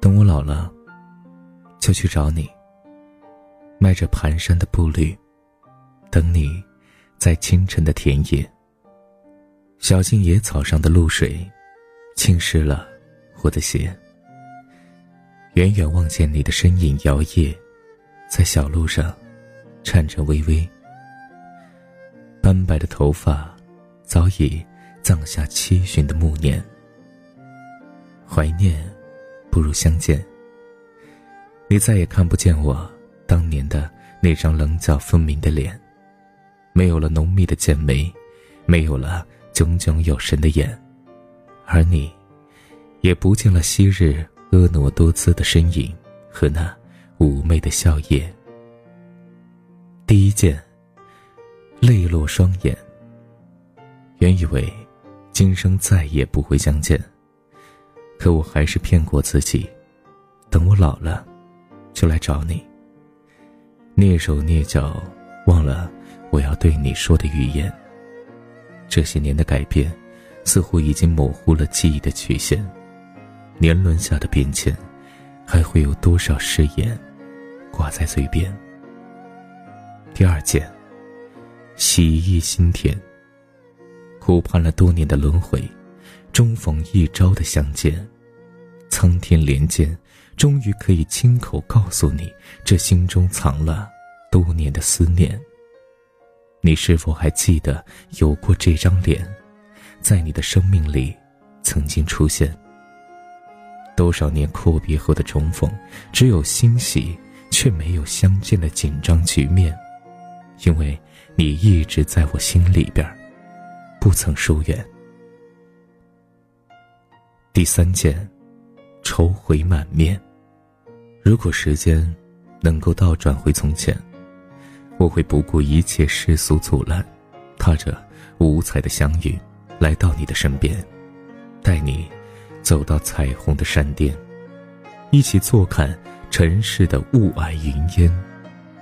等我老了，就去找你。迈着蹒跚的步履，等你，在清晨的田野。小径野草上的露水，浸湿了我的鞋。远远望见你的身影摇曳，在小路上，颤颤巍巍。斑白的头发，早已葬下七旬的暮年。怀念。不如相见。你再也看不见我当年的那张棱角分明的脸，没有了浓密的剑眉，没有了炯炯有神的眼，而你，也不见了昔日婀娜多姿的身影和那妩媚的笑靥。第一见，泪落双眼。原以为，今生再也不会相见。可我还是骗过自己，等我老了，就来找你。蹑手蹑脚，忘了我要对你说的语言。这些年的改变，似乎已经模糊了记忆的曲线。年轮下的变迁，还会有多少誓言挂在嘴边？第二件，喜意心田。苦盼了多年的轮回。终逢一朝的相见，苍天连间，终于可以亲口告诉你，这心中藏了多年的思念。你是否还记得有过这张脸，在你的生命里曾经出现？多少年阔别后的重逢，只有欣喜，却没有相见的紧张局面，因为你一直在我心里边，不曾疏远。第三件，愁悔满面。如果时间能够倒转回从前，我会不顾一切世俗阻拦，踏着五彩的祥云，来到你的身边，带你走到彩虹的山巅，一起坐看尘世的雾霭云烟，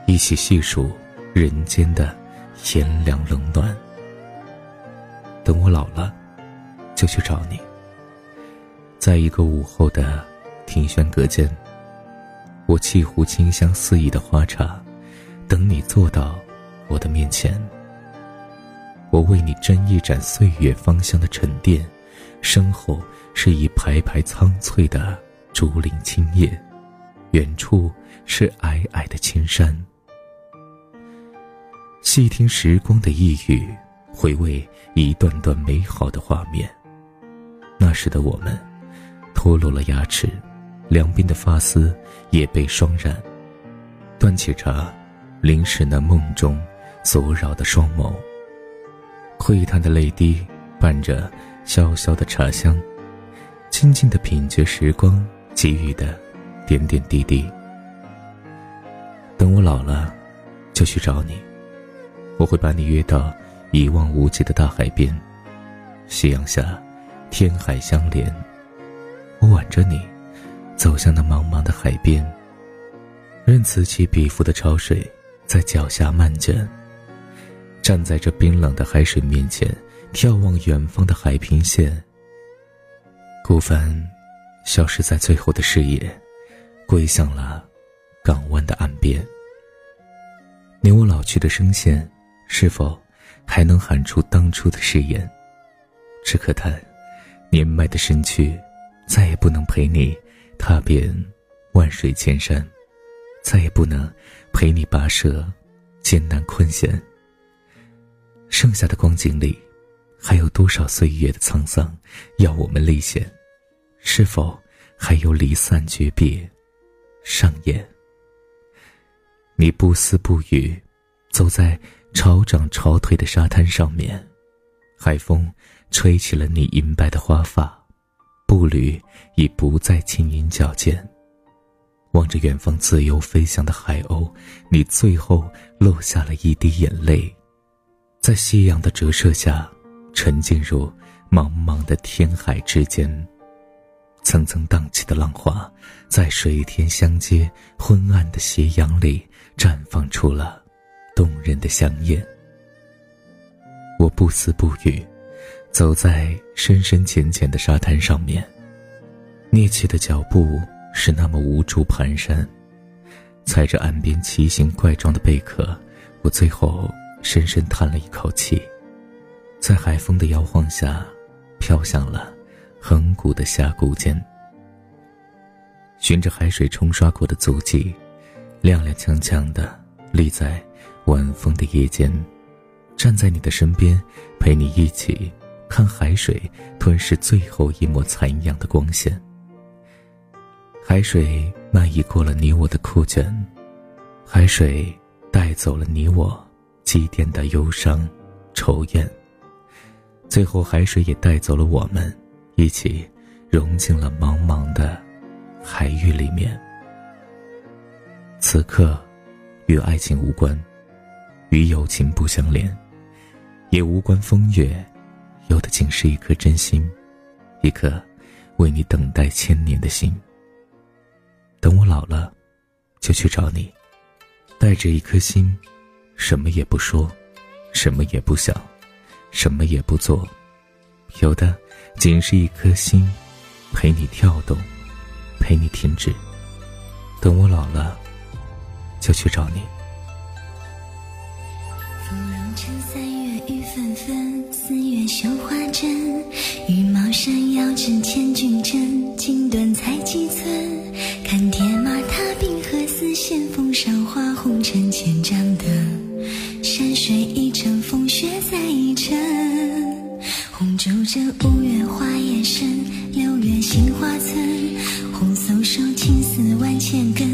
一起细数人间的炎凉冷暖。等我老了，就去找你。在一个午后的庭轩阁间，我沏壶清香四溢的花茶，等你坐到我的面前。我为你斟一盏岁月芳香的沉淀，身后是一排排苍翠的竹林青叶，远处是皑皑的青山。细听时光的呓语，回味一段段美好的画面。那时的我们。脱落了牙齿，两鬓的发丝也被霜染。端起茶，凝视那梦中所扰的双眸。窥探的泪滴伴着潇潇的茶香，静静的品觉时光给予的点点滴滴。等我老了，就去找你。我会把你约到一望无际的大海边，夕阳下，天海相连。我挽着你，走向那茫茫的海边。任此起彼伏的潮水在脚下漫卷。站在这冰冷的海水面前，眺望远方的海平线。孤帆消失在最后的视野，归向了港湾的岸边。你我老去的声线，是否还能喊出当初的誓言？只可叹，年迈的身躯。再也不能陪你踏遍万水千山，再也不能陪你跋涉艰难困险。剩下的光景里，还有多少岁月的沧桑要我们历险？是否还有离散诀别上演？你不思不语，走在潮涨潮退的沙滩上面，海风吹起了你银白的花发。步履已不再轻盈矫健，望着远方自由飞翔的海鸥，你最后落下了一滴眼泪，在夕阳的折射下，沉浸入茫茫的天海之间。层层荡起的浪花，在水天相接、昏暗的斜阳里绽放出了动人的香艳。我不思不语，走在深深浅浅的沙滩上面，蹑气的脚步是那么无助蹒跚，踩着岸边奇形怪状的贝壳，我最后深深叹了一口气，在海风的摇晃下，飘向了。恒古的峡谷间，循着海水冲刷过的足迹，踉踉跄跄的立在晚风的夜间，站在你的身边，陪你一起看海水吞噬最后一抹残阳的光线。海水漫溢过了你我的裤卷，海水带走了你我积淀的忧伤、愁怨，最后海水也带走了我们。一起融进了茫茫的海域里面。此刻，与爱情无关，与友情不相连，也无关风月，有的仅是一颗真心，一颗为你等待千年的心。等我老了，就去找你，带着一颗心，什么也不说，什么也不想，什么也不做，有的。仅是一颗心，陪你跳动，陪你停止。等我老了，就去找你。芙蓉城三月雨纷纷，四月绣花针。羽毛扇遥指千军阵，红烛枕，五月花叶深，六月杏花村。红酥手，青丝万千根，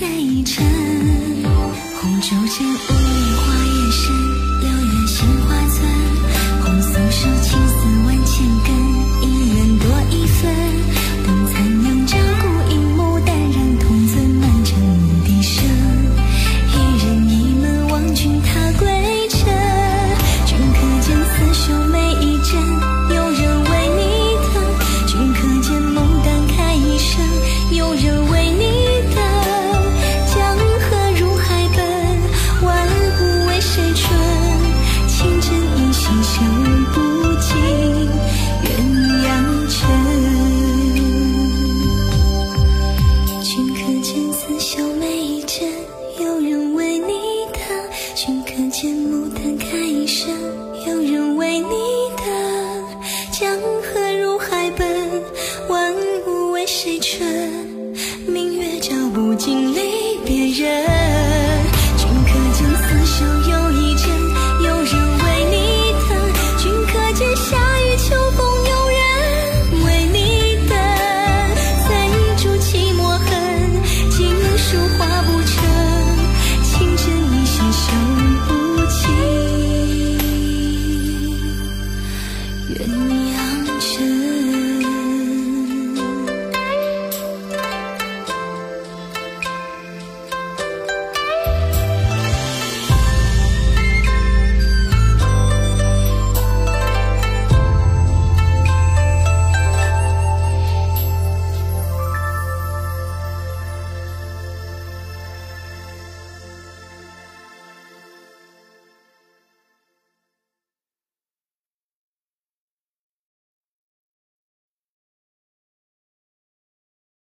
谁春？明月照不经历别人。